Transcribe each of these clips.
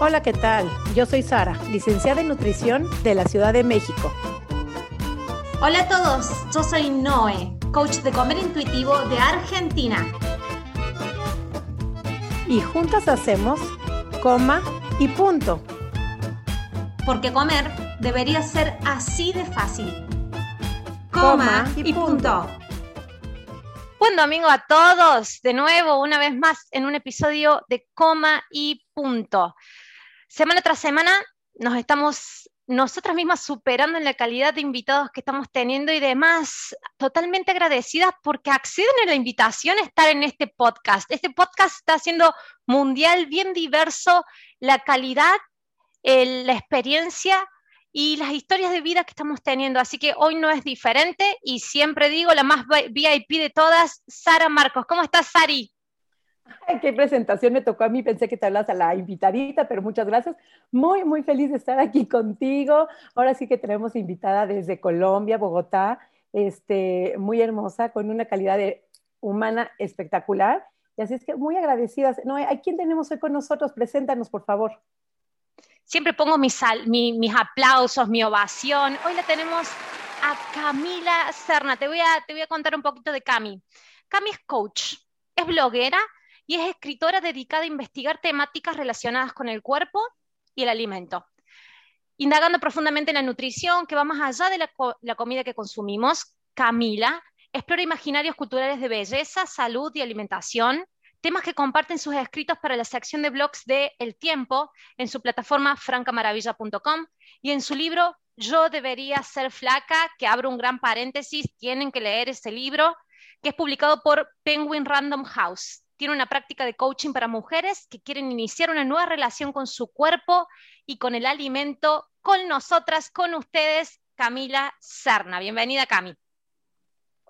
Hola, ¿qué tal? Yo soy Sara, licenciada en nutrición de la Ciudad de México. Hola a todos, yo soy Noé, coach de comer intuitivo de Argentina. Y juntas hacemos coma y punto. Porque comer debería ser así de fácil. Coma, y, punto. Buen domingo a todos, de nuevo, una vez más, en un episodio de Coma y Punto. Semana tras semana nos estamos nosotras mismas superando en la calidad de invitados que estamos teniendo y demás, totalmente agradecidas porque acceden a la invitación a estar en este podcast. Este podcast está siendo mundial, bien diverso, la calidad, la experiencia y las historias de vida que estamos teniendo. Así que hoy no es diferente y siempre digo la más VIP de todas, Sara Marcos. ¿Cómo estás, Sari? Ay, qué presentación me tocó a mí, pensé que te hablas a la invitadita, pero muchas gracias. Muy, muy feliz de estar aquí contigo. Ahora sí que tenemos invitada desde Colombia, Bogotá, este, muy hermosa, con una calidad de, humana espectacular. Y así es que muy agradecidas. No, ¿a quién tenemos hoy con nosotros? Preséntanos, por favor siempre pongo mis, mis aplausos, mi ovación. Hoy la tenemos a Camila Serna. Te voy, a, te voy a contar un poquito de Cami. Cami es coach, es bloguera y es escritora dedicada a investigar temáticas relacionadas con el cuerpo y el alimento. Indagando profundamente en la nutrición, que va más allá de la, comida que consumimos, Camila explora imaginarios culturales de belleza, salud y alimentación, temas que comparten sus escritos para la sección de blogs de El Tiempo en su plataforma francamaravilla.com y en su libro Yo debería ser flaca, que abro un gran paréntesis, tienen que leer ese libro, que es publicado por Penguin Random House. Tiene una práctica de coaching para mujeres que quieren iniciar una nueva relación con su cuerpo y con el alimento, con nosotras, con ustedes, Camila Serna. Bienvenida, Cami.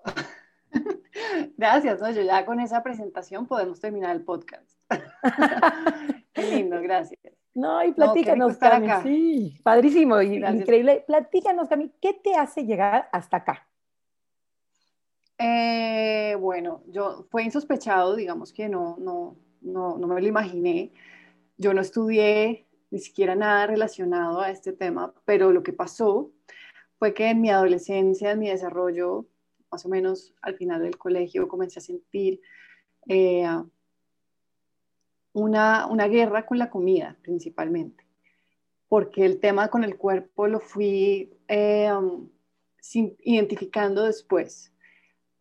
Gracias, ¿no? Yo ya con esa presentación podemos terminar el podcast. Qué lindo, gracias. No, y platícanos, Cami, sí, padrísimo y increíble. Platícanos, Cami, ¿qué te hace llegar hasta acá? Eh, bueno, yo fue insospechado, digamos que no, no, no, no me lo imaginé. Yo no estudié ni siquiera nada relacionado a este tema, pero lo que pasó fue que en mi adolescencia, en mi desarrollo más o menos al final del colegio comencé a sentir eh, una, una guerra con la comida principalmente, porque el tema con el cuerpo lo fui eh, identificando después.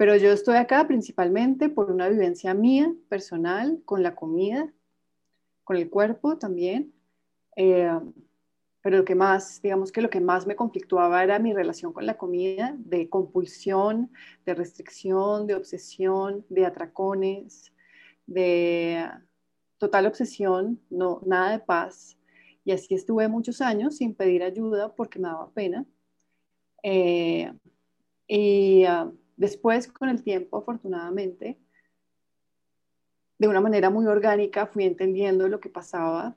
Pero yo estoy acá principalmente por una vivencia mía, personal, con la comida, con el cuerpo también. Eh, pero lo que más, digamos que lo que más me conflictuaba era mi relación con la comida, de compulsión, de restricción, de obsesión, de atracones, de total obsesión, no, nada de paz. Y así estuve muchos años sin pedir ayuda porque me daba pena. Eh, y ah, después, con el tiempo, afortunadamente, de una manera muy orgánica, fui entendiendo lo que pasaba.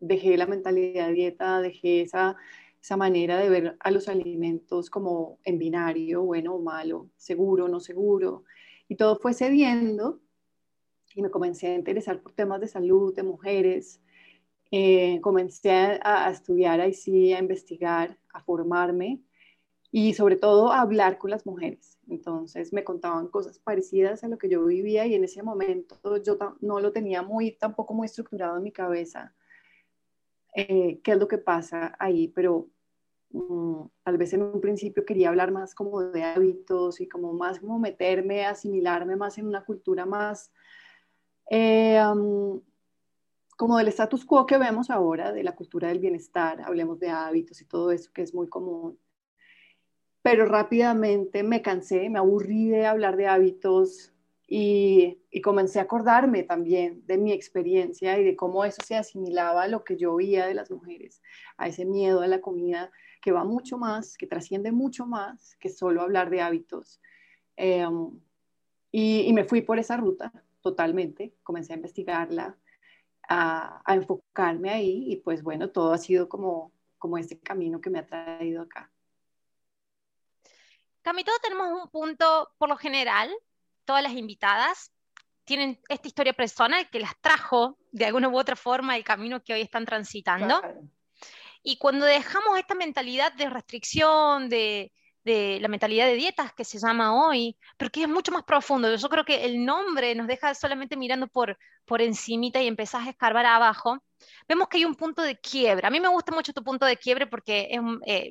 Dejé la mentalidad de dieta, dejé esa, esa manera de ver a los alimentos como en binario, bueno o malo, seguro, o no seguro, y todo fue cediendo y me comencé a interesar por temas de salud, de mujeres, eh, comencé a, a, estudiar ahí sí, a investigar, a formarme y sobre todo hablar con las mujeres. Entonces me contaban cosas parecidas a lo que yo vivía y en ese momento yo no lo tenía muy, tampoco muy estructurado en mi cabeza eh, qué es lo que pasa ahí, pero mm, tal vez en un principio quería hablar más como de hábitos y como más como meterme, asimilarme más en una cultura más eh, como del status quo que vemos ahora, de la cultura del bienestar, hablemos de hábitos y todo eso que es muy común. Pero rápidamente me cansé, me aburrí de hablar de hábitos, y, comencé a acordarme también de mi experiencia y de cómo eso se asimilaba a lo que yo veía de las mujeres, a ese miedo a la comida que va mucho más, que trasciende mucho más que solo hablar de hábitos. Em, y, me fui por esa ruta totalmente, comencé a investigarla, a, a, enfocarme ahí y pues bueno, todo ha sido como, como este camino que me ha traído acá. Cami, todos tenemos un punto, por lo general, todas las invitadas tienen esta historia personal que las trajo de alguna u otra forma el camino que hoy están transitando. Y cuando dejamos esta mentalidad de restricción, de, de la mentalidad de dietas que se llama hoy, pero que es mucho más profundo. Yo creo que el nombre nos deja solamente mirando por, por encimita y empezás a escarbar abajo. Vemos que hay un punto de quiebre. A mí me gusta mucho tu punto de quiebre porque eh,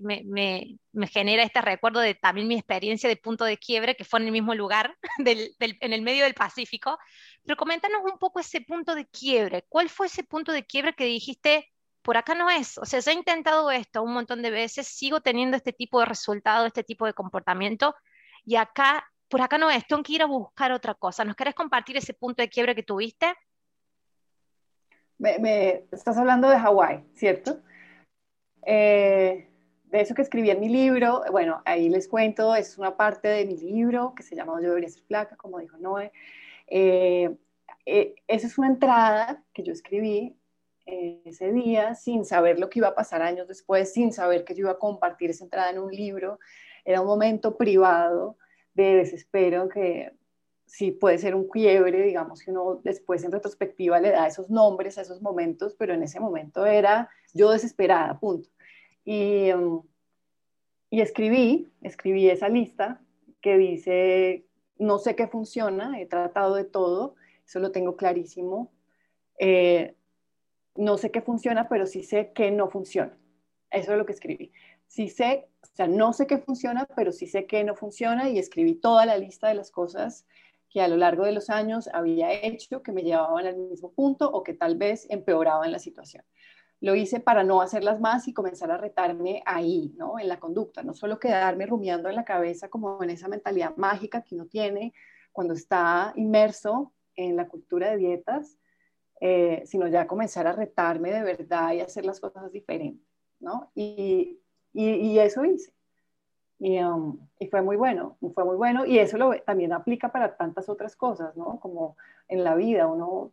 me, me, me, genera este recuerdo de también mi experiencia de punto de quiebre, que fue en el mismo lugar, del, del, en el medio del Pacífico. Pero coméntanos un poco ese punto de quiebre. ¿Cuál fue ese punto de quiebre que dijiste, por acá no es. O sea, ya he intentado esto un montón de veces, sigo teniendo este tipo de resultado, este tipo de comportamiento, y acá, por acá no es, tengo que ir a buscar otra cosa. ¿Nos querés compartir ese punto de quiebre que tuviste? Me, estás hablando de Hawái, ¿cierto? Eh, de eso que escribí en mi libro, bueno, ahí les cuento, es una parte de mi libro que se llama Yo debería ser flaca, como dijo Noé. Eh, eh, esa es una entrada que yo escribí ese día sin saber lo que iba a pasar años después, sin saber que yo iba a compartir esa entrada en un libro. Era un momento privado de desespero que sí puede ser un quiebre, digamos que uno después en retrospectiva le da esos nombres a esos momentos, pero en ese momento era yo desesperada, punto. Y, um, y escribí, escribí esa lista que dice, no sé qué funciona, he tratado de todo, eso lo tengo clarísimo. Eh, no sé qué funciona, pero sí sé que no funciona. Eso es lo que escribí. Sí sé, o sea, no sé qué funciona, pero sí sé que no funciona y escribí toda la lista de las cosas que a lo largo de los años había hecho que me llevaban al mismo punto o que tal vez empeoraban la situación. Lo hice para no hacerlas más y comenzar a retarme ahí, ¿no? En la conducta, no solo quedarme rumiando en la cabeza como en esa mentalidad mágica que uno tiene cuando está inmerso en la cultura de dietas, eh, sino ya comenzar a retarme de verdad y hacer las cosas diferentes, ¿no? Y, y, eso hice. Y, um, y, fue muy bueno, fue muy bueno. Y eso lo, también aplica para tantas otras cosas, ¿no? Como en la vida, uno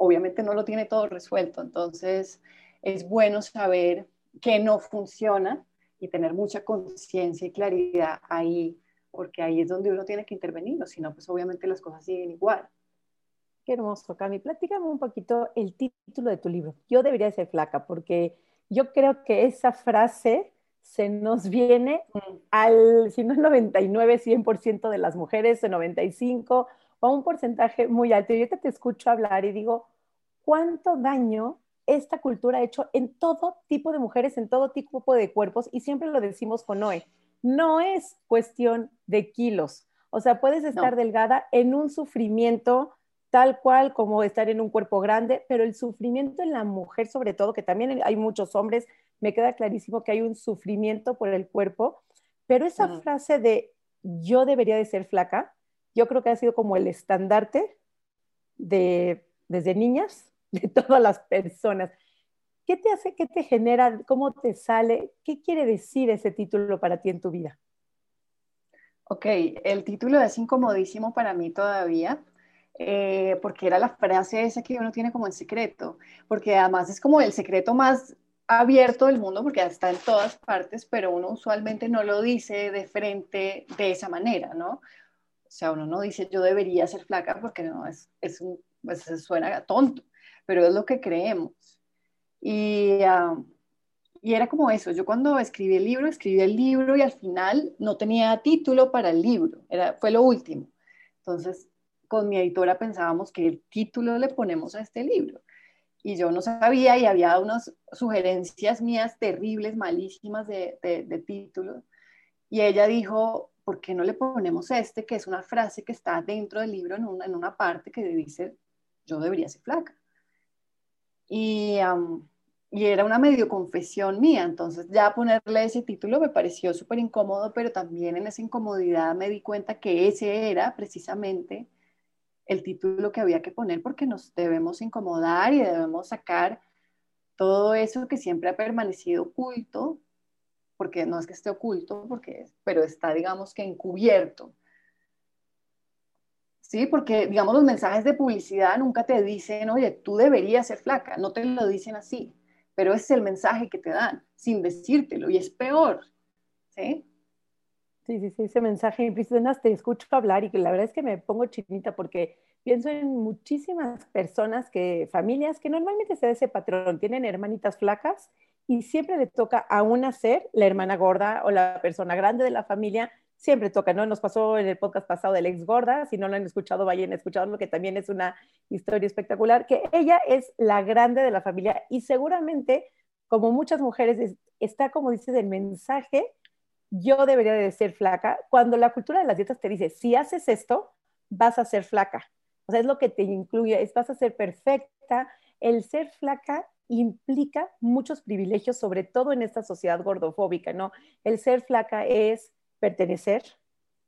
obviamente no lo tiene todo resuelto, entonces es bueno saber que no funciona y tener mucha conciencia y claridad ahí, porque ahí es donde uno tiene que intervenir, o si no, pues obviamente las cosas siguen igual. Qué hermoso, Cami. Platícame un poquito el título de tu libro. Yo debería ser flaca, porque yo creo que esa frase se nos viene al, si no el 99, 100% de las mujeres, el 95, o un porcentaje muy alto. Y ahorita te escucho hablar y digo, ¿cuánto daño esta cultura ha hecho en todo tipo de mujeres, en todo tipo de cuerpos? Y siempre lo decimos con Noé, no es cuestión de kilos. O sea, puedes estar delgada en un sufrimiento tal cual como estar en un cuerpo grande, pero el sufrimiento en la mujer sobre todo, que también hay muchos hombres, me queda clarísimo que hay un sufrimiento por el cuerpo, pero esa frase de yo debería de ser flaca, yo creo que ha sido como el estandarte de desde niñas de todas las personas. ¿Qué te hace, qué te genera, cómo te sale? ¿Qué quiere decir ese título para ti en tu vida? Ok, el título es incomodísimo para mí todavía eh, porque era la frase esa que uno tiene como en secreto, porque además es como el secreto más abierto del mundo, porque está en todas partes, pero uno usualmente no lo dice de frente de esa manera, ¿no? O sea, uno no dice yo debería ser flaca porque no, es, es un, pues suena tonto, pero es lo que creemos. Y, y era como eso, yo cuando escribí el libro, escribí el libro y al final no tenía título para el libro, era, fue lo último. Entonces con mi editora pensábamos que el título le ponemos a este libro. Y yo no sabía y había unas sugerencias mías terribles, malísimas de, de, título. Y ella dijo, ¿por qué no le ponemos este, que es una frase que está dentro del libro en una, en una parte que dice, yo debería ser flaca? Y, y era una medio confesión mía, entonces ya ponerle ese título me pareció súper incómodo, pero también en esa incomodidad me di cuenta que ese era precisamente el título que había que poner porque nos debemos incomodar y debemos sacar todo eso que siempre ha permanecido oculto, porque no es que esté oculto, porque, pero está, digamos que encubierto. Sí, porque, digamos, los mensajes de publicidad nunca te dicen, oye, tú deberías ser flaca, no te lo dicen así, pero es el mensaje que te dan, sin decírtelo, y es peor, ¿sí? Sí, sí, sí, ese mensaje implícito, te escucho hablar y que la verdad es que me pongo chinita porque pienso en muchísimas personas que, familias que normalmente se da ese patrón, tienen hermanitas flacas y siempre le toca a una ser la hermana gorda o la persona grande de la familia, siempre toca, ¿no? Nos pasó en el podcast pasado del ex gorda, si no lo han escuchado, vayan a escucharlo, que también es una historia espectacular, que ella es la grande de la familia y seguramente, como muchas mujeres, está, como dices, el mensaje, yo debería de ser flaca, cuando la cultura de las dietas te dice, si haces esto, vas a ser flaca. O sea, es lo que te incluye, es vas a ser perfecta. El ser flaca implica muchos privilegios, sobre todo en esta sociedad gordofóbica, ¿no? El ser flaca es pertenecer,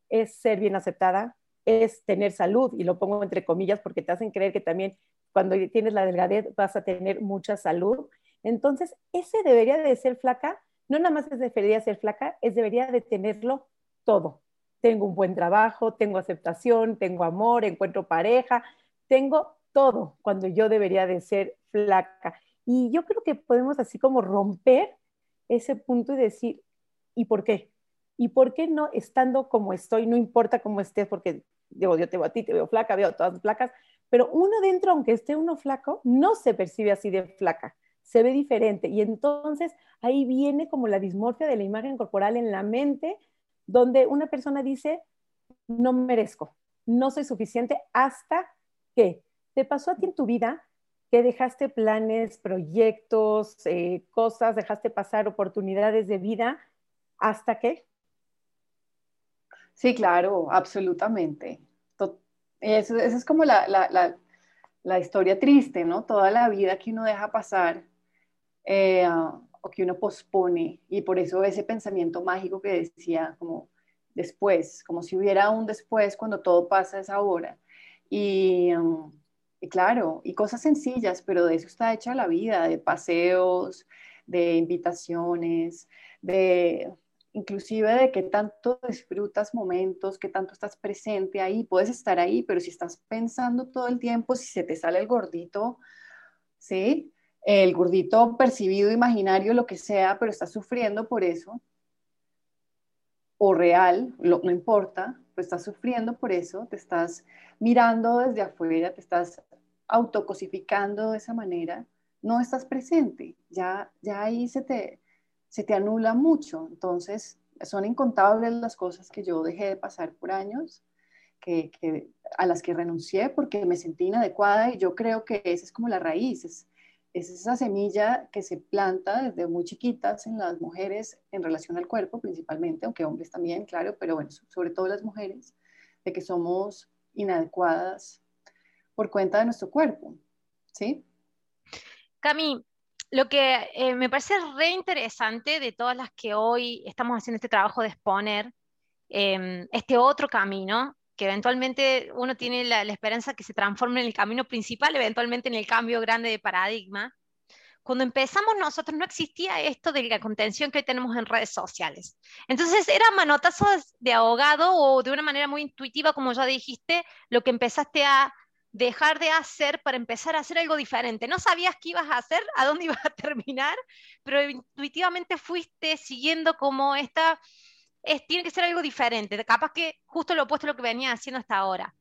es ser bien aceptada, es tener salud, y lo pongo entre comillas porque te hacen creer que también cuando tienes la delgadez vas a tener mucha salud. Entonces, ese debería de ser flaca, no nada más es debería ser flaca, es debería de tenerlo todo tengo un buen trabajo, tengo aceptación, tengo amor, encuentro pareja, tengo todo cuando yo debería de ser flaca. Y yo creo que podemos así como romper ese punto y decir, ¿y por qué? ¿Y por qué no estando como estoy? No importa cómo estés, porque digo, yo te veo a ti, te veo flaca, veo todas flacas, pero uno dentro, aunque esté uno flaco, no se percibe así de flaca, se ve diferente. Y entonces ahí viene como la dismorfia de la imagen corporal en la mente donde una persona dice, no merezco, no soy suficiente hasta que te pasó a ti en tu vida que dejaste planes, proyectos, eh, cosas, dejaste pasar oportunidades de vida hasta que. Sí, claro, absolutamente. Esa es como la, historia triste, ¿no? Toda la vida que uno deja pasar. Eh, o que uno pospone y por eso ese pensamiento mágico que decía como después, como si hubiera un después cuando todo pasa es ahora. Y, um, y claro, y cosas sencillas, pero de eso está hecha la vida, de paseos, de invitaciones, de inclusive de que tanto disfrutas momentos, que tanto estás presente ahí, puedes estar ahí, pero si estás pensando todo el tiempo, si se te sale el gordito, ¿sí? El gordito percibido, imaginario, lo que sea, pero estás sufriendo por eso, o real, no importa, pues estás sufriendo por eso, te estás mirando desde afuera, te estás autocosificando de esa manera, no estás presente, ya, ya ahí se te, se te anula mucho. Entonces, son incontables las cosas que yo dejé de pasar por años, que, a las que renuncié porque me sentí inadecuada y yo creo que esa es como la raíz, es, es esa semilla que se planta desde muy chiquitas en las mujeres en relación al cuerpo principalmente, aunque hombres también, claro, pero bueno, sobre todo las mujeres, de que somos inadecuadas por cuenta de nuestro cuerpo, ¿sí? Cami, lo que eh, me parece re interesante de todas las que hoy estamos haciendo este trabajo de exponer em, este otro camino que eventualmente uno tiene la, esperanza que se transforme en el camino principal, eventualmente en el cambio grande de paradigma. Cuando empezamos nosotros no existía esto de la contención que hoy tenemos en redes sociales. Entonces era manotazos de ahogado o de una manera muy intuitiva, como ya dijiste, lo que empezaste a dejar de hacer para empezar a hacer algo diferente. No sabías qué ibas a hacer, a dónde ibas a terminar, pero intuitivamente fuiste siguiendo como esta tiene que ser algo diferente, capaz que justo lo opuesto a lo que venía haciendo hasta ahora.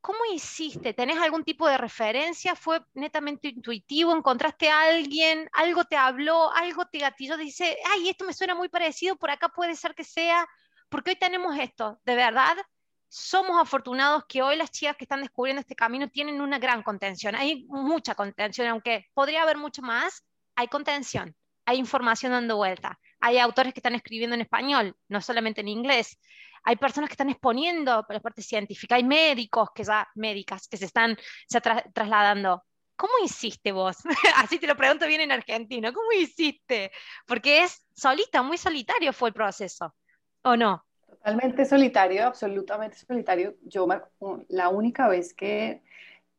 ¿Cómo hiciste? ¿Tenés algún tipo de referencia? ¿Fue netamente intuitivo? ¿Encontraste a alguien? ¿Algo te habló? ¿Algo te gatilló? Dice, ay, esto me suena muy parecido, por acá puede ser que sea, porque hoy tenemos esto. De verdad, somos afortunados que hoy las chicas que están descubriendo este camino tienen una gran contención. Hay mucha contención, aunque podría haber mucho más, hay contención, hay información dando vuelta hay autores que están escribiendo en español, no solamente en inglés. Hay personas que están exponiendo la parte científica, hay médicos que ya, médicas que se están trasladando. ¿Cómo hiciste vos? Así te lo pregunto bien en argentino. ¿Cómo hiciste? Porque es solita, muy solitario fue el proceso, ¿o no? Totalmente solitario, absolutamente solitario. Yo la única vez que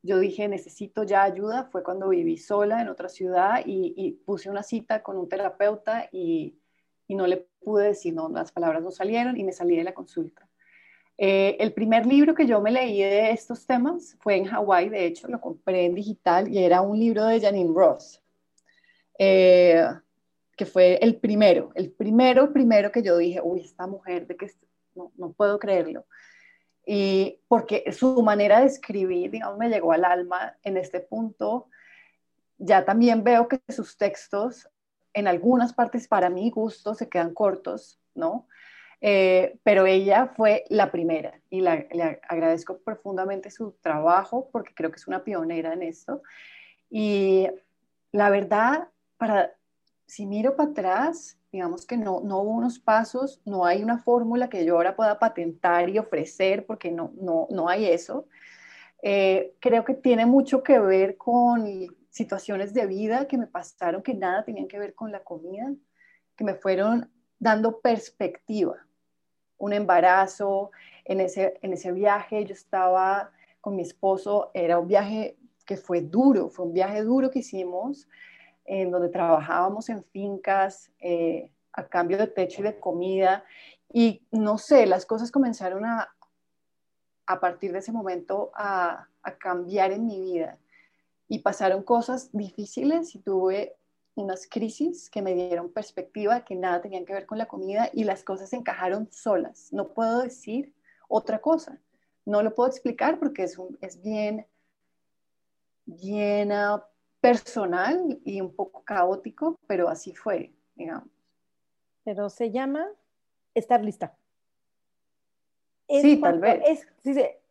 yo dije necesito ya ayuda fue cuando viví sola en otra ciudad y, y puse una cita con un terapeuta y y no le pude decir, no, las palabras no salieron y me salí de la consulta. Eh, el primer libro que yo me leí de estos temas fue en Hawái, de hecho, lo compré en digital y era un libro de Janine Ross, eh, que fue el primero, el primero, primero que yo dije, uy, esta mujer de que no, no puedo creerlo. Y porque su manera de escribir, digamos, me llegó al alma en este punto. Ya también veo que sus textos, en algunas partes, para mi gusto, se quedan cortos, ¿no? Eh, pero ella fue la primera y le agradezco profundamente su trabajo porque creo que es una pionera en esto. Y la verdad, para, si miro para atrás, digamos que no, no hubo unos pasos, no hay una fórmula que yo ahora pueda patentar y ofrecer porque no, no, no hay eso. Eh, creo que tiene mucho que ver con situaciones de vida que me pasaron que nada tenían que ver con la comida, que me fueron dando perspectiva. Un embarazo, en ese, en ese viaje yo estaba con mi esposo, era un viaje que fue duro, fue un viaje duro que hicimos, en donde trabajábamos en fincas eh, a cambio de techo y de comida. Y no sé, las cosas comenzaron a, a partir de ese momento a, a cambiar en mi vida. Y pasaron cosas difíciles y tuve unas crisis que me dieron perspectiva que nada tenían que ver con la comida y las cosas se encajaron solas. No puedo decir otra cosa. No lo puedo explicar porque es, un, es bien, bien personal y un poco caótico, pero así fue, digamos. Pero se llama estar lista. Sí, tal vez.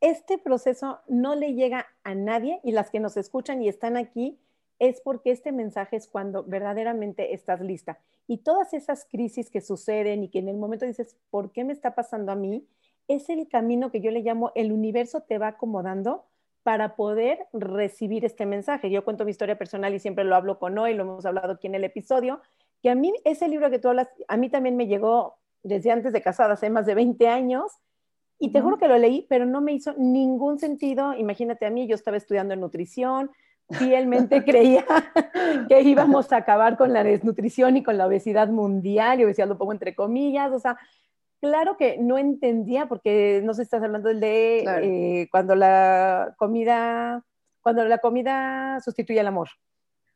este proceso no le llega a nadie y las que nos escuchan y están aquí es porque este mensaje es cuando verdaderamente estás lista. Y todas esas crisis que suceden y que en el momento dices, ¿por qué me está pasando a mí? Es el camino que yo le llamo, el universo te va acomodando para poder recibir este mensaje. Yo cuento mi historia personal y siempre lo hablo con hoy, lo hemos hablado aquí en el episodio, que a mí ese libro que tú hablas, a mí también me llegó desde antes de casada, hace más de 20 años, y te juro que lo leí, pero no me hizo ningún sentido. Imagínate a mí, yo estaba estudiando en nutrición, fielmente creía que íbamos a acabar con la desnutrición y con la obesidad mundial, y obesidad lo pongo entre comillas, o sea, Claro que no entendía, porque no se estás hablando de eh, cuando la comida, cuando la comida sustituye al amor.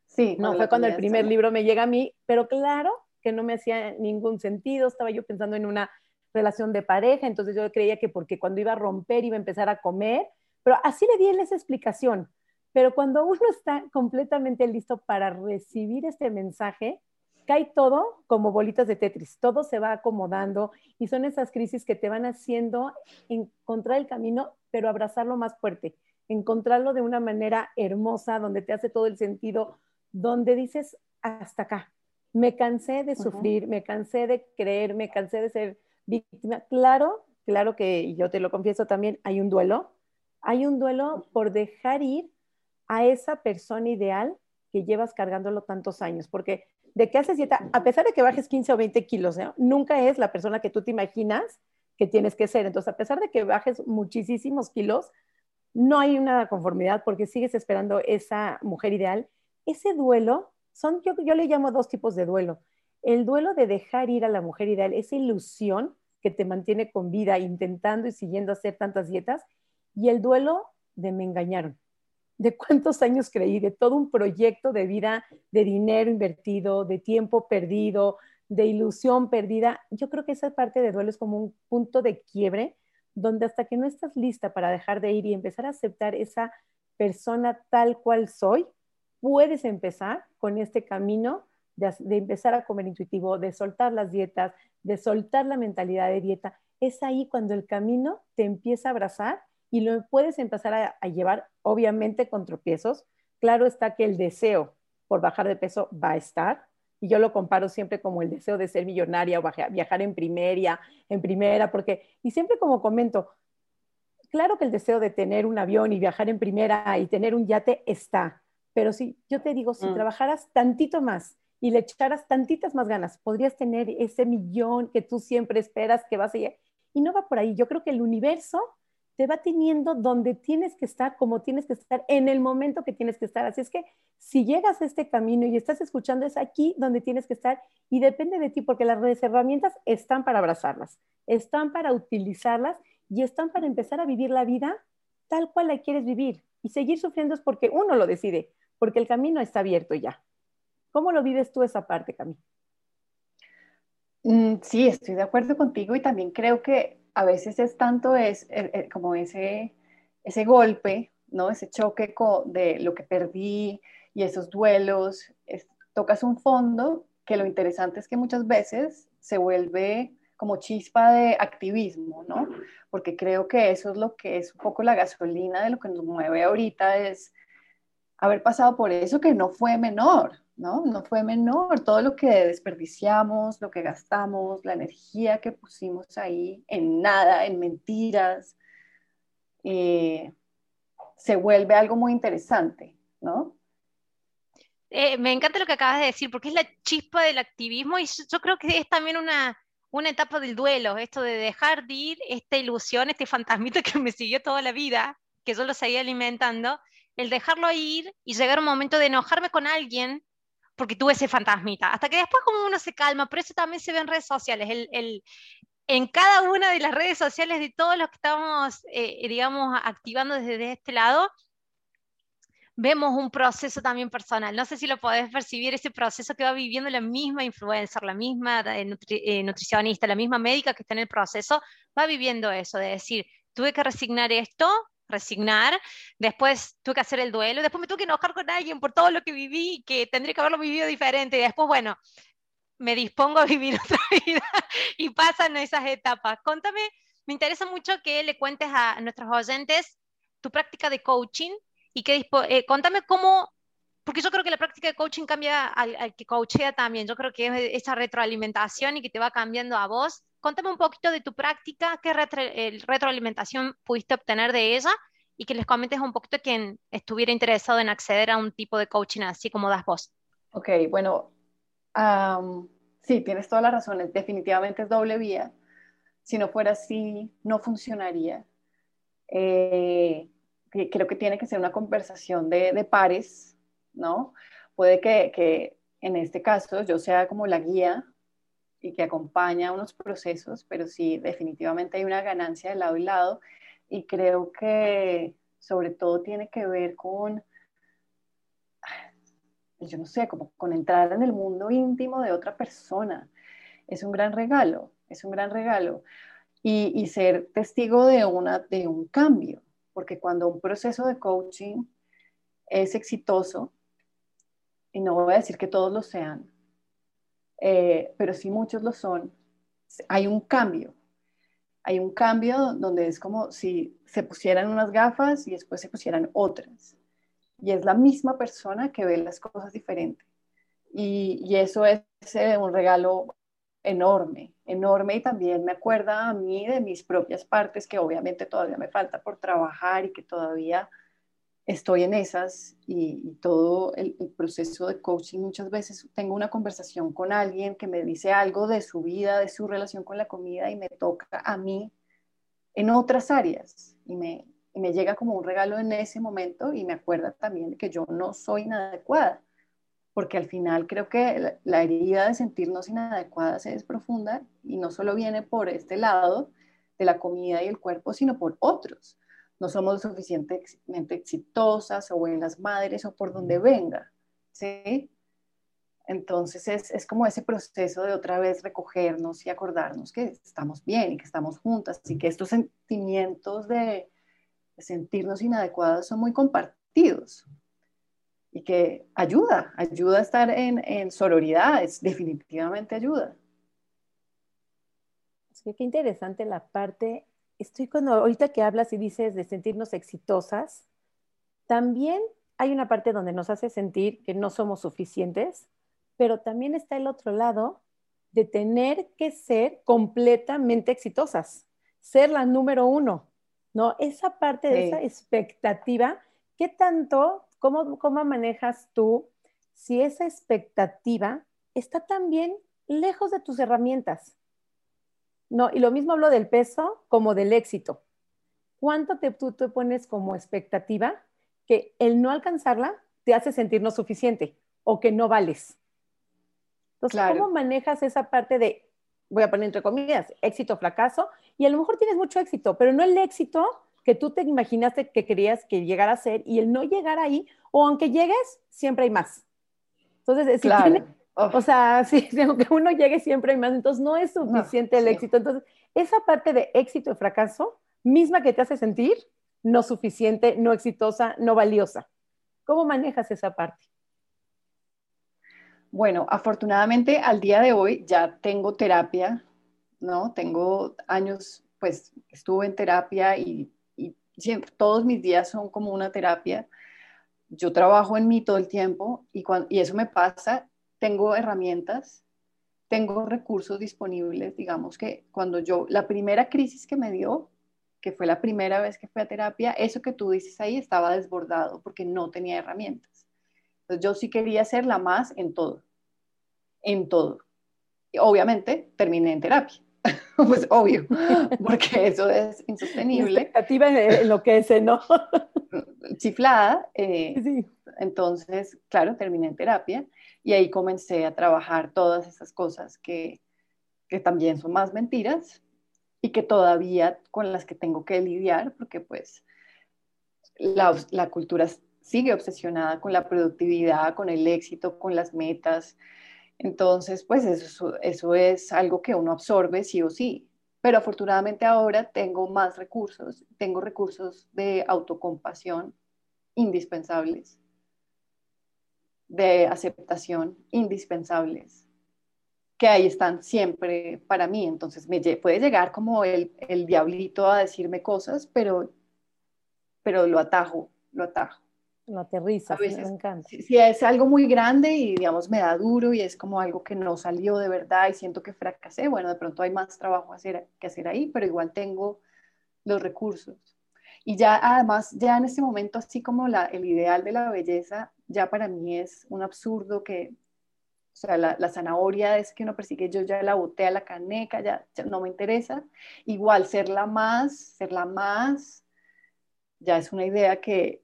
Sí. No, fue cuando el primer libro me llega a mí, pero claro que no me hacía ningún sentido, estaba yo pensando en una relación de pareja, entonces yo creía que porque cuando iba a romper iba a empezar a comer, pero así le di esa explicación. Pero cuando uno está completamente listo para recibir este mensaje, cae todo como bolitas de Tetris, todo se va acomodando y son esas crisis que te van haciendo encontrar el camino, pero abrazarlo más fuerte, encontrarlo de una manera hermosa, donde te hace todo el sentido, donde dices, hasta acá, me cansé de sufrir, me cansé de creer, me cansé de ser víctima. Claro, claro que yo te lo confieso también, hay un duelo, hay un duelo por dejar ir a esa persona ideal que llevas cargándolo tantos años, porque de que haces dieta, a pesar de que bajes 15 o 20 kilos, ¿eh? nunca es la persona que tú te imaginas que tienes que ser. Entonces, a pesar de que bajes muchísimos kilos, no hay una conformidad porque sigues esperando esa mujer ideal. Ese duelo, son, yo, yo le llamo dos tipos de duelo. El duelo de dejar ir a la mujer ideal, esa ilusión que te mantiene con vida intentando y siguiendo hacer tantas dietas, y el duelo de me engañaron de cuántos años creí, de todo un proyecto de vida, de dinero invertido, de tiempo perdido, de ilusión perdida. Yo creo que esa parte de duelo es como un punto de quiebre donde hasta que no estás lista para dejar de ir y empezar a aceptar esa persona tal cual soy, puedes empezar con este camino de, de, empezar a comer intuitivo, de soltar las dietas, de soltar la mentalidad de dieta. Es ahí cuando el camino te empieza a abrazar y lo puedes empezar a, llevar, obviamente, con tropiezos. Claro está que el deseo por bajar de peso va a estar, y yo lo comparo siempre como el deseo de ser millonaria o viajar en primera, en primera, porque, y siempre como comento, claro que el deseo de tener un avión y viajar en primera y tener un yate está, pero si yo te digo, si mm. trabajaras tantito más y le echaras tantitas más ganas, podrías tener ese millón que tú siempre esperas que vas a llegar. Y no va por ahí. Yo creo que el universo te va teniendo donde tienes que estar, como tienes que estar, en el momento que tienes que estar. Así es que si llegas a este camino y estás escuchando, es aquí donde tienes que estar y depende de ti, porque las herramientas están para abrazarlas, están para utilizarlas y están para empezar a vivir la vida tal cual la quieres vivir. Y seguir sufriendo es porque uno lo decide, porque el camino está abierto ya. ¿Cómo lo vives tú esa parte, Camila? Mm, sí, estoy de acuerdo contigo y también creo que a veces es tanto es como ese, ese golpe, ¿no? Ese choque de lo que perdí y esos duelos, tocas un fondo que lo interesante es que muchas veces se vuelve como chispa de activismo, ¿no? Porque creo que eso es lo que es un poco la gasolina de lo que nos mueve ahorita, es haber pasado por eso que no fue menor, ¿no? No fue menor todo lo que desperdiciamos, lo que gastamos, la energía que pusimos ahí en nada, en mentiras, eh, se vuelve algo muy interesante, ¿no? Eh, me encanta lo que acabas de decir, porque es la chispa del activismo y yo creo que es también una, una etapa del duelo, esto de dejar de ir esta ilusión, este fantasmita que me siguió toda la vida, que yo lo seguía alimentando, el dejarlo ir y llegar a un momento de enojarme con alguien porque tuve ese fantasmita. Hasta que después como uno se calma, pero eso también se ve en redes sociales. El, en cada una de las redes sociales de todos los que estamos, eh, digamos, activando desde este lado, vemos un proceso también personal. No sé si lo podés percibir, ese proceso que va viviendo la misma influencer, la misma eh, eh, nutricionista, la misma médica que está en el proceso, va viviendo eso, de decir, tuve que resignar esto, resignar, después tuve que hacer el duelo, después me tuve que enojar con alguien por todo lo que viví, que tendría que haberlo vivido diferente, y después, bueno, me dispongo a vivir otra vida y pasan esas etapas. Contame, me interesa mucho que le cuentes a nuestros oyentes tu práctica de coaching y que eh, contame cómo, porque yo creo que la práctica de coaching cambia al, que coachea también, yo creo que es esa retroalimentación y que te va cambiando a vos contame un poquito de tu práctica, qué retroalimentación pudiste obtener de ella y que les comentes un poquito quien estuviera interesado en acceder a un tipo de coaching así como das vos. Ok, bueno, sí, tienes toda la razón, definitivamente es doble vía. Si no fuera así, no funcionaría. Eh, creo que tiene que ser una conversación de, pares, ¿no? Puede que en este caso yo sea como la guía y que acompaña unos procesos, pero sí, definitivamente hay una ganancia de lado y lado y creo que sobre todo tiene que ver con, yo no sé, como con entrar en el mundo íntimo de otra persona. Es un gran regalo, es un gran regalo. Y, y ser testigo de, una, de un cambio, porque cuando un proceso de coaching es exitoso, y no voy a decir que todos lo sean, eh, pero si muchos lo son, hay un cambio. Hay un cambio donde es como si se pusieran unas gafas y después se pusieran otras. Y es la misma persona que ve las cosas diferentes. Y, eso es eh, un regalo enorme, enorme y también me acuerda a mí de mis propias partes que obviamente todavía me falta por trabajar y que todavía estoy en esas y, todo el, proceso de coaching, muchas veces tengo una conversación con alguien que me dice algo de su vida, de su relación con la comida y me toca a mí en otras áreas y me, me llega como un regalo en ese momento y me acuerda también que yo no soy inadecuada, porque al final creo que la, la herida de sentirnos inadecuadas es profunda y no solo viene por este lado de la comida y el cuerpo, sino por otros no somos lo suficientemente exitosas o buenas madres o por donde venga, ¿sí? Entonces es, como ese proceso de otra vez recogernos y acordarnos que estamos bien y que estamos juntas y que estos sentimientos de, sentirnos inadecuados son muy compartidos y que ayuda, ayuda a estar en, en sororidad, es, definitivamente ayuda. Es que qué interesante la parte estoy cuando ahorita que hablas y dices de sentirnos exitosas, también hay una parte donde nos hace sentir que no somos suficientes, pero también está el otro lado de tener que ser completamente exitosas, ser la número uno, ¿no? Esa parte de esa expectativa, ¿qué tanto, cómo, cómo manejas tú si esa expectativa está también lejos de tus herramientas? No, y lo mismo hablo del peso como del éxito. ¿Cuánto te, tú te pones como expectativa que el no alcanzarla te hace sentir no suficiente o que no vales? Entonces, ¿cómo manejas esa parte de, voy a poner entre comillas, éxito, fracaso? Y a lo mejor tienes mucho éxito, pero no el éxito que tú te imaginaste que querías que llegara a ser y el no llegar ahí, o aunque llegues, siempre hay más. Entonces, si o sea, sí, aunque uno llegue siempre hay más, entonces no es suficiente el éxito. Entonces, esa parte de éxito y fracaso, misma que te hace sentir no suficiente, no exitosa, no valiosa. ¿Cómo manejas esa parte? Bueno, afortunadamente al día de hoy ya tengo terapia, ¿no? Tengo años, pues estuve en terapia y, todos mis días son como una terapia. Yo trabajo en mí todo el tiempo y, y eso me pasa, tengo herramientas, tengo recursos disponibles, digamos que cuando yo, la primera crisis que me dio, que fue la primera vez que fui a terapia, eso que tú dices ahí estaba desbordado porque no tenía herramientas. Entonces yo sí quería ser la más en todo, en todo. Y obviamente terminé en terapia. pues obvio, porque eso es insostenible. Expectativa en lo que es, ¿no? Chiflada. Eh, entonces, claro, terminé en terapia y ahí comencé a trabajar todas esas cosas que, que también son más mentiras y que todavía con las que tengo que lidiar, porque pues la, la cultura sigue obsesionada con la productividad, con el éxito, con las metas. Entonces, pues eso, eso es algo que uno absorbe sí o sí. Pero afortunadamente ahora tengo más recursos, tengo recursos de autocompasión indispensables, de aceptación indispensables, que ahí están siempre para mí. Entonces me puede llegar como el, el diablito a decirme cosas, pero, pero lo atajo, lo atajo. Lo aterriza, me encanta. Si, es algo muy grande y digamos me da duro y es como algo que no salió de verdad y siento que fracasé, bueno, de pronto hay más trabajo hacer, que hacer ahí, pero igual tengo los recursos. Y ya además, ya en este momento, así como la, el ideal de la belleza, ya para mí es un absurdo que o sea, la, zanahoria es que uno persigue, yo ya la boté a la caneca, ya, no me interesa. Igual, ser la más, ser la más, ya es una idea que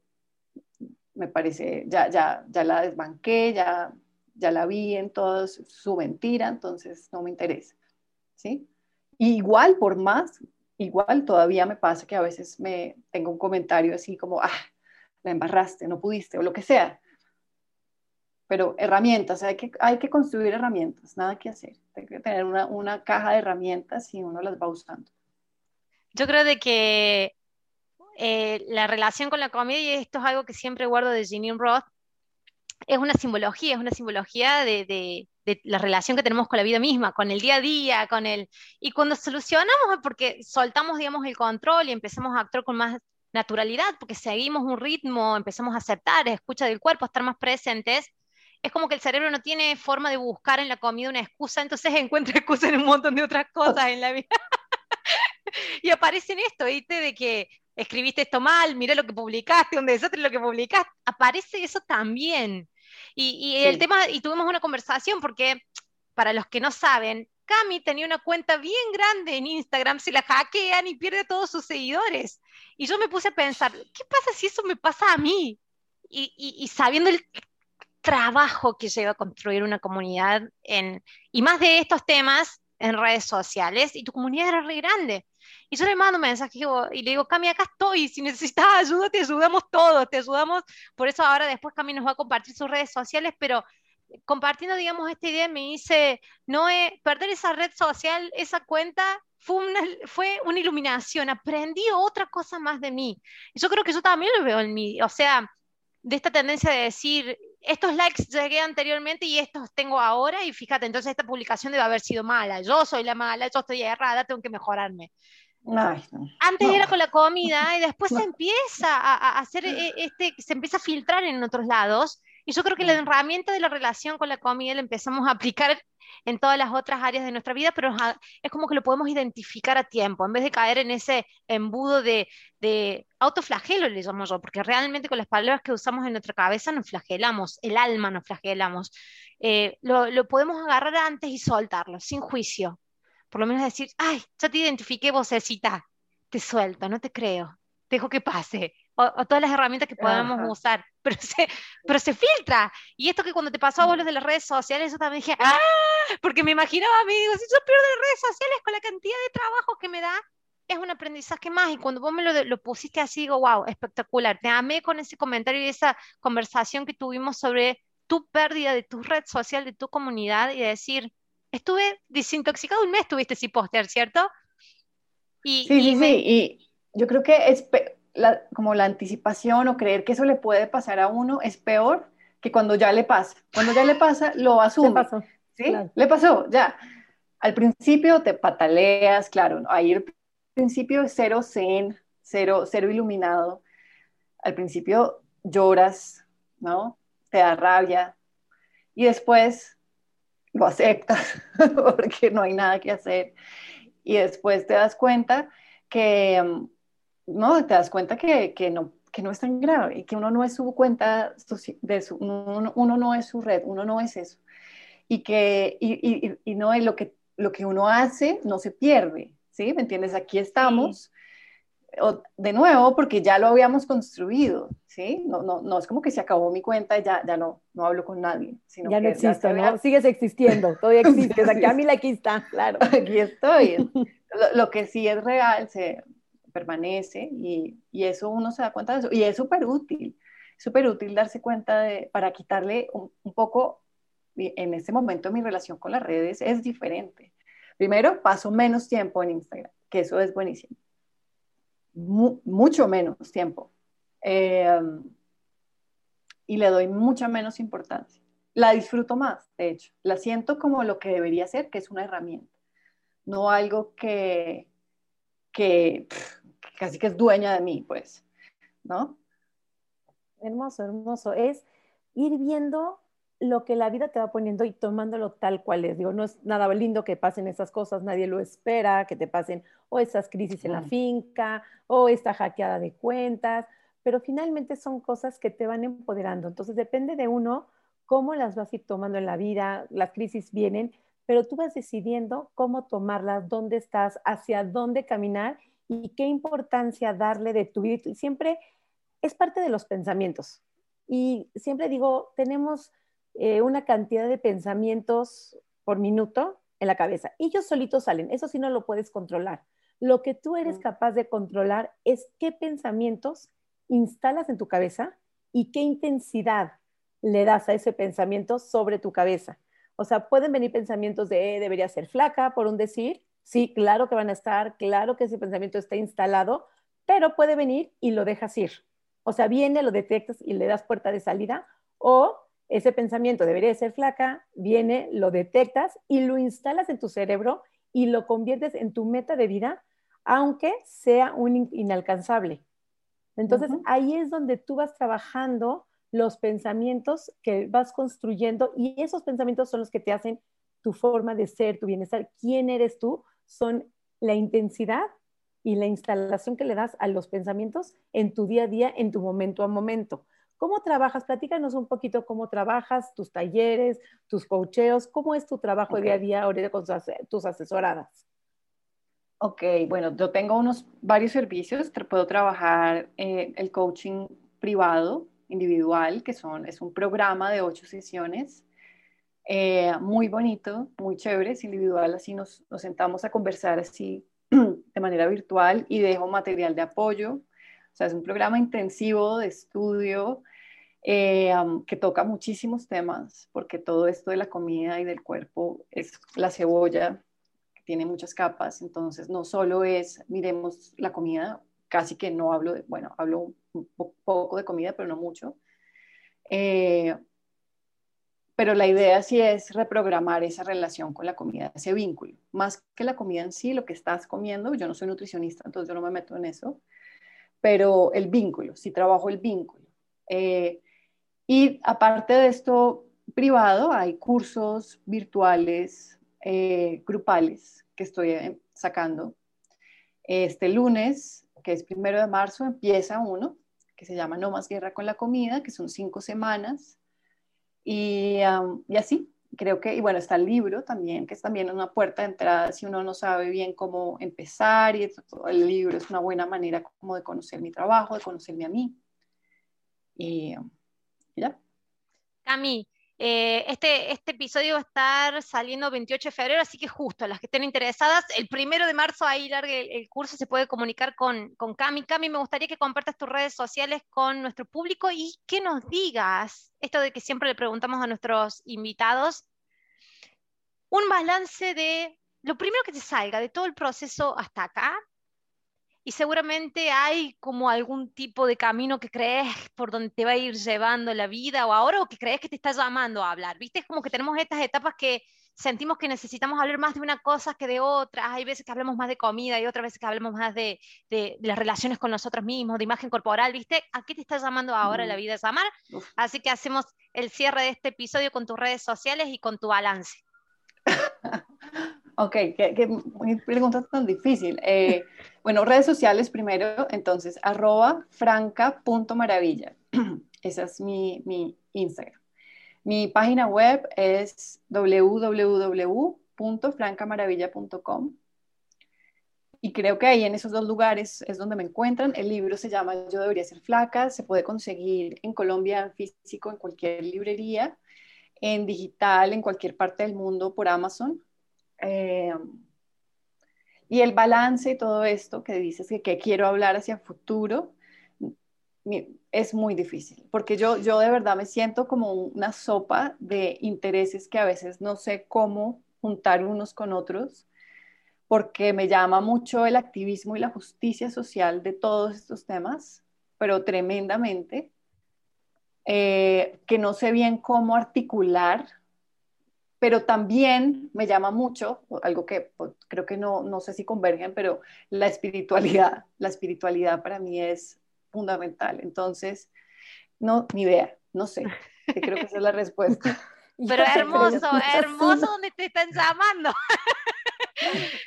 me parece, ya, ya, ya la desbanqué, ya, ya la vi en toda su mentira, entonces no me interesa. ¿Sí? igual, por más, igual todavía me pasa que a veces me tengo un comentario así como, ah, la embarraste, no pudiste, o lo que sea pero herramientas, hay que, hay que construir herramientas, nada que hacer. Hay que tener una, una, caja de herramientas y uno las va usando. Yo creo de que eh, la relación con la comida, y esto es algo que siempre guardo de Jeanine Roth, es una simbología, es una simbología de, la relación que tenemos con la vida misma, con el día a día, con el... Y cuando solucionamos porque soltamos, digamos, el control y empezamos a actuar con más naturalidad, porque seguimos un ritmo, empezamos a aceptar, escucha del cuerpo, estar más presentes, es como que el cerebro no tiene forma de buscar en la comida una excusa, entonces encuentra excusas en un montón de otras cosas en la vida. y aparece esto, ¿viste? De que escribiste esto mal, mira lo que publicaste, un desastre lo que publicaste. Aparece eso también. Y, el tema, y tuvimos una conversación porque, para los que no saben, Cami tenía una cuenta bien grande en Instagram, se la hackean y pierde todos sus seguidores. Y yo me puse a pensar, ¿qué pasa si eso me pasa a mí? Y, y sabiendo el trabajo que lleva a construir una comunidad en, y más de estos temas en redes sociales, y tu comunidad era re grande. Y yo le mando un mensaje y le digo, Cami, acá estoy, si necesitas ayuda, te ayudamos todos, te ayudamos. Por eso ahora después Cami nos va a compartir sus redes sociales, pero compartiendo, digamos, esta idea, me dice, no, perder esa red social, esa cuenta, fue una, fue una iluminación, aprendí otra cosa más de mí. Y yo creo que yo también lo veo en mí, o sea, de esta tendencia de decir, estos likes llegué anteriormente y estos tengo ahora y fíjate, entonces esta publicación debe haber sido mala, yo soy la mala, yo estoy errada, tengo que mejorarme. Antes era con la comida y después se empieza a, hacer, e, este, se empieza a filtrar en otros lados y yo creo que la herramienta de la relación con la comida la empezamos a aplicar en todas las otras áreas de nuestra vida, pero es como que lo podemos identificar a tiempo, en vez de caer en ese embudo de, de autoflagelo, le llamo yo, porque realmente con las palabras que usamos en nuestra cabeza nos flagelamos, el alma nos flagelamos. Eh, lo, lo podemos agarrar antes y soltarlo, sin juicio. Por lo menos decir, ay, ya te identifiqué, vocecita, te suelto, no te creo, dejo que pase o, todas las herramientas que podamos usar, pero se, pero se filtra. Y esto que cuando te pasó a vos los de las redes sociales, yo también dije, ¡ah! Porque me imaginaba a mí, digo, si yo pierdo las redes sociales con la cantidad de trabajo que me da, es un aprendizaje más. Y cuando vos me lo, lo pusiste así, digo, wow, espectacular. Te amé con ese comentario y esa conversación que tuvimos sobre tu pérdida de tu red social, de tu comunidad y de decir, estuve desintoxicado un mes, tuviste sin postear, ¿cierto? sí, sí, sí, y yo creo que es como la anticipación o creer que eso le puede pasar a uno es peor que cuando ya le pasa. Cuando ya le pasa, lo asume. Le pasó. ¿Sí? Le pasó, ya. Al principio te pataleas, claro, ahí el principio es cero zen, cero, cero iluminado. Al principio lloras, ¿no? Te da rabia. Y después lo aceptas porque no hay nada que hacer. Y después te das cuenta que, no, te das cuenta que, que no, que no es tan grave y que uno no es su cuenta, de su, uno, uno, no es su red, uno no es eso. Y que y, y, y no es lo que, lo que uno hace, no se pierde, ¿sí? ¿Me entiendes? Aquí estamos de nuevo porque ya lo habíamos construido, ¿sí? No, no, no es como que se acabó mi cuenta y ya, ya no, no hablo con nadie. Sino ya no existo, ¿no? Sigues existiendo, todavía existes, aquí a mí aquí está, claro. Aquí estoy. lo, que sí es real se permanece y, y, eso uno se da cuenta de eso. Y es súper útil, súper útil darse cuenta de, para quitarle un, un poco, en este momento mi relación con las redes es diferente. Primero, paso menos tiempo en Instagram, que eso es buenísimo mucho menos tiempo. Eh, y le doy mucha menos importancia. La disfruto más, de hecho. La siento como lo que debería ser, que es una herramienta, no algo que, que, casi que es dueña de mí, pues, ¿no? Hermoso, hermoso. Es ir viendo lo que la vida te va poniendo y tomándolo tal cual es. Digo, no es nada lindo que pasen esas cosas, nadie lo espera, que te pasen o esas crisis en la finca o esta hackeada de cuentas, pero finalmente son cosas que te van empoderando. Entonces depende de uno cómo las vas a ir tomando en la vida, las crisis vienen, pero tú vas decidiendo cómo tomarlas, dónde estás, hacia dónde caminar y qué importancia darle de tu vida. Siempre es parte de los pensamientos. Y siempre digo, tenemos eh, una cantidad de pensamientos por minuto en la cabeza. Y ellos solitos salen, eso sí no lo puedes controlar. Lo que tú eres capaz de controlar es qué pensamientos instalas en tu cabeza y qué intensidad le das a ese pensamiento sobre tu cabeza. O sea, pueden venir pensamientos de eh, debería ser flaca, por un decir. Sí, claro que van a estar, claro que ese pensamiento está instalado, pero puede venir y lo dejas ir. O sea, viene, lo detectas y le das puerta de salida. O ese pensamiento debería ser flaca, viene, lo detectas y lo instalas en tu cerebro y lo conviertes en tu meta de vida, aunque sea un inalcanzable. Entonces, ahí es donde tú vas trabajando los pensamientos que vas construyendo y esos pensamientos son los que te hacen tu forma de ser, tu bienestar, quién eres tú, son la intensidad y la instalación que le das a los pensamientos en tu día a día, en tu momento a momento. ¿Cómo trabajas? Platícanos un poquito cómo trabajas, tus talleres, tus coacheos, cómo es tu trabajo día a día ahorita con tus asesoradas. Ok, bueno, yo tengo unos varios servicios, puedo trabajar eh, el coaching privado, individual, que son, es un programa de ocho sesiones, eh, muy bonito, muy chévere, es individual, así nos, nos sentamos a conversar así de manera virtual y dejo material de apoyo, o sea, es un programa intensivo de estudio eh, que toca muchísimos temas, porque todo esto de la comida y del cuerpo es la cebolla, que tiene muchas capas. Entonces, no solo es, miremos la comida, casi que no hablo de, bueno, hablo un poco de comida, pero no mucho. Eh, pero la idea sí es reprogramar esa relación con la comida, ese vínculo. Más que la comida en sí, lo que estás comiendo, yo no soy nutricionista, entonces yo no me meto en eso, pero el vínculo, si trabajo el vínculo. Eh, y aparte de esto privado, hay cursos virtuales, eh, grupales que estoy eh, sacando. Este lunes, que es primero de marzo, empieza uno que se llama No más guerra con la comida, que son cinco semanas. Y, y así, creo que, y bueno, está el libro también, que es también una puerta de entrada si uno no sabe bien cómo empezar, y el libro es una buena manera como de conocer mi trabajo, de conocerme a mí. Y, ya. Cami, eh, este, este episodio va a estar saliendo 28 de febrero, así que justo, las que estén interesadas, el primero de marzo ahí largue el, curso, se puede comunicar con, con Cami. Cami, me gustaría que compartas tus redes sociales con nuestro público y que nos digas, esto de que siempre le preguntamos a nuestros invitados, un balance de lo primero que te salga de todo el proceso hasta acá, y seguramente hay como algún tipo de camino que crees por donde te va a ir llevando la vida o ahora o que crees que te está llamando a hablar. ¿Viste? Es como que tenemos estas etapas que sentimos que necesitamos hablar más de una cosa que de otras. Hay veces que hablamos más de comida y otras veces que hablamos más de, de, las relaciones con nosotros mismos, de imagen corporal, ¿viste? ¿A qué te está llamando ahora la vida a llamar? Así que hacemos el cierre de este episodio con tus redes sociales y con tu balance. ok, qué, qué pregunta tan difícil. Eh, bueno, redes sociales primero, entonces, arroba franca.maravilla. Esa es mi, mi Instagram. Mi página web es www.francamaravilla.com y creo que ahí en esos dos lugares es donde me encuentran. El libro se llama Yo debería ser flaca, se puede conseguir en Colombia en físico, en cualquier librería, en digital, en cualquier parte del mundo por Amazon. Eh, y el balance y todo esto que dices que, quiero hablar hacia futuro, es muy difícil, porque yo, yo de verdad me siento como una sopa de intereses que a veces no sé cómo juntar unos con otros, porque me llama mucho el activismo y la justicia social de todos estos temas, pero tremendamente, eh, que no sé bien cómo articular, pero también me llama mucho, algo que pues, creo que no, no sé si convergen, pero la espiritualidad, la espiritualidad para mí es fundamental. Entonces, no, ni idea, no sé. Creo que esa es la respuesta. Pero hermoso, hermoso donde te están llamando.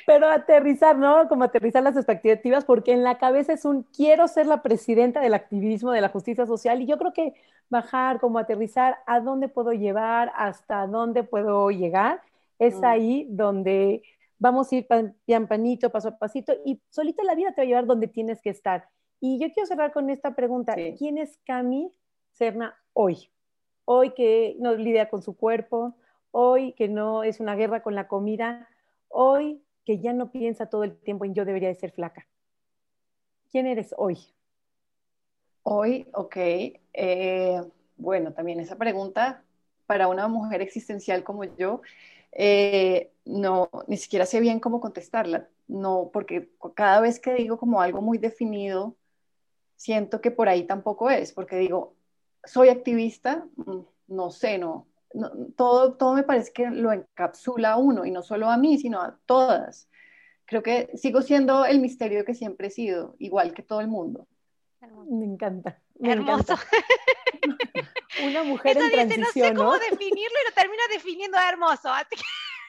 Pero aterrizar, ¿no? Como aterrizar las expectativas, porque en la cabeza es un quiero ser la presidenta del activismo, de la justicia social, y yo creo que bajar, como aterrizar a dónde puedo llevar, hasta dónde puedo llegar, es mm. ahí donde vamos a ir pian panito, paso a pasito, y solita la vida te va a llevar donde tienes que estar. Y yo quiero cerrar con esta pregunta. ¿Quién es Cami Serna hoy? Hoy que no lidia con su cuerpo, hoy que no es una guerra con la comida, hoy que ya no piensa todo el tiempo en yo debería de ser flaca. ¿Quién eres hoy? Hoy, ok. Eh, bueno, también esa pregunta para una mujer existencial como yo, eh, no, ni siquiera sé bien cómo contestarla. No, porque cada vez que digo como algo muy definido, siento que por ahí tampoco es, porque digo, soy activista, mm, no sé, no, todo, todo me parece que lo encapsula a uno, y no solo a mí, sino a todas. Creo que sigo siendo el misterio que siempre he sido, igual que todo el mundo. Me encanta. Hermoso. Una mujer en transición, no sé cómo definirlo y lo termina definiendo hermoso.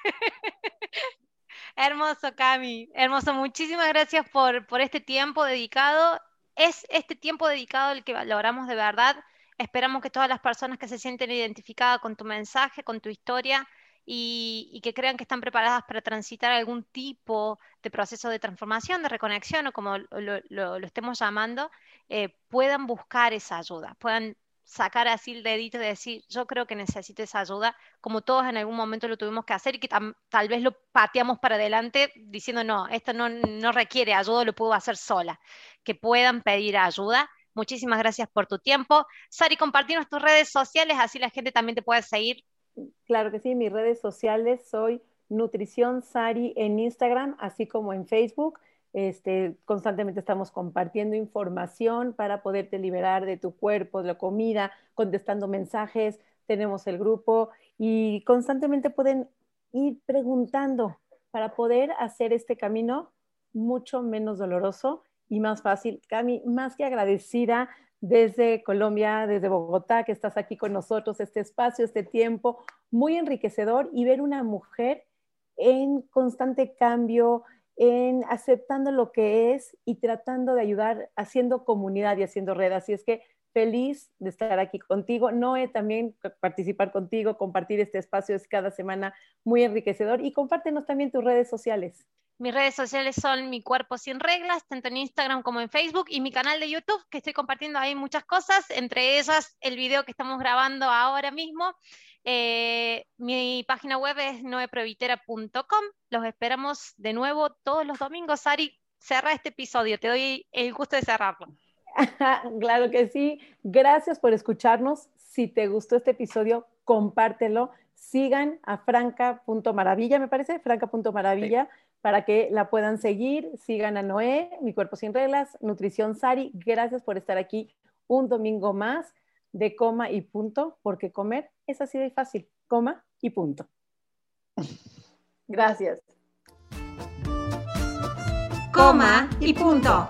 hermoso, Cami. Hermoso. Muchísimas gracias por, por este tiempo dedicado es este tiempo dedicado el que valoramos de verdad. Esperamos que todas las personas que se sienten identificadas con tu mensaje, con tu historia y, que crean que están preparadas para transitar algún tipo de proceso de transformación, de reconexión o como lo, estemos llamando, eh, puedan buscar esa ayuda, puedan sacar así el dedito y decir, yo creo que necesito esa ayuda, como todos en algún momento lo tuvimos que hacer y que tal vez lo pateamos para adelante diciendo, no, esto no, no requiere ayuda, lo puedo hacer sola, que puedan pedir ayuda. Muchísimas gracias por tu tiempo. Sari, compartimos tus redes sociales, así la gente también te puede seguir. Claro que sí, mis redes sociales soy Nutrición Sari en Instagram, así como en Facebook. Este, constantemente estamos compartiendo información para poderte liberar de tu cuerpo, de la comida, contestando mensajes. Tenemos el grupo y constantemente pueden ir preguntando para poder hacer este camino mucho menos doloroso y más fácil. Cami, más que agradecida desde Colombia, desde Bogotá, que estás aquí con nosotros, este espacio, este tiempo, muy enriquecedor y ver una mujer en constante cambio, en aceptando lo que es y tratando de ayudar, haciendo comunidad y haciendo red. Así es que feliz de estar aquí contigo. Noé, también participar contigo, compartir este espacio es cada semana muy enriquecedor y compártenos también tus redes sociales. Mis redes sociales son Mi Cuerpo Sin Reglas, tanto en Instagram como en Facebook, y mi canal de YouTube, que estoy compartiendo ahí muchas cosas, entre ellas el video que estamos grabando ahora mismo. Eh, mi página web es noeprevitera.com. Los esperamos de nuevo todos los domingos. Ari, cerra este episodio. Te doy el gusto de cerrarlo. claro que sí. Gracias por escucharnos. Si te gustó este episodio, compártelo. Sigan a franca.maravilla, me parece, franca.maravilla, para que la puedan seguir. Sigan a Noé, Mi Cuerpo Sin Reglas, Nutrición Sari. Gracias por estar aquí un domingo más de coma y punto, porque comer es así de fácil, coma y punto. Gracias. Coma y punto.